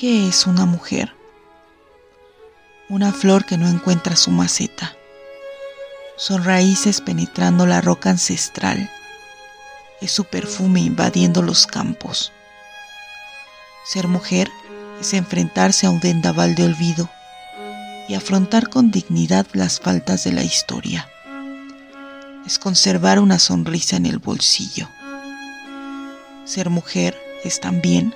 ¿Qué es una mujer? Una flor que no encuentra su maceta. Son raíces penetrando la roca ancestral. Es su perfume invadiendo los campos. Ser mujer es enfrentarse a un vendaval de olvido y afrontar con dignidad las faltas de la historia. Es conservar una sonrisa en el bolsillo. Ser mujer es también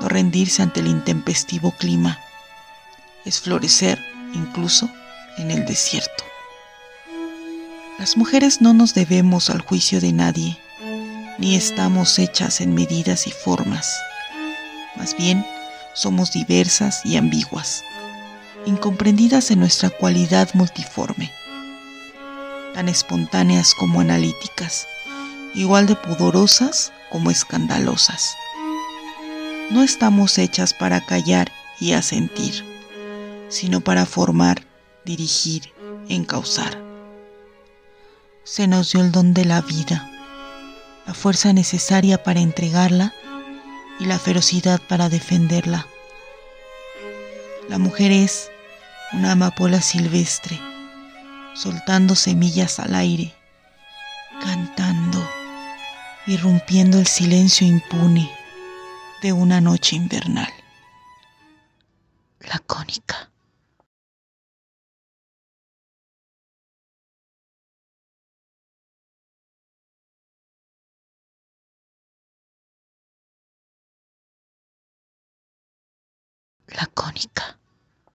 no rendirse ante el intempestivo clima. Es florecer incluso en el desierto. Las mujeres no nos debemos al juicio de nadie, ni estamos hechas en medidas y formas. Más bien, somos diversas y ambiguas, incomprendidas en nuestra cualidad multiforme, tan espontáneas como analíticas, igual de pudorosas como escandalosas. No estamos hechas para callar y asentir, sino para formar, dirigir, encauzar. Se nos dio el don de la vida, la fuerza necesaria para entregarla y la ferocidad para defenderla. La mujer es una amapola silvestre, soltando semillas al aire, cantando, irrumpiendo el silencio impune de una noche invernal. Lacónica. lacónica.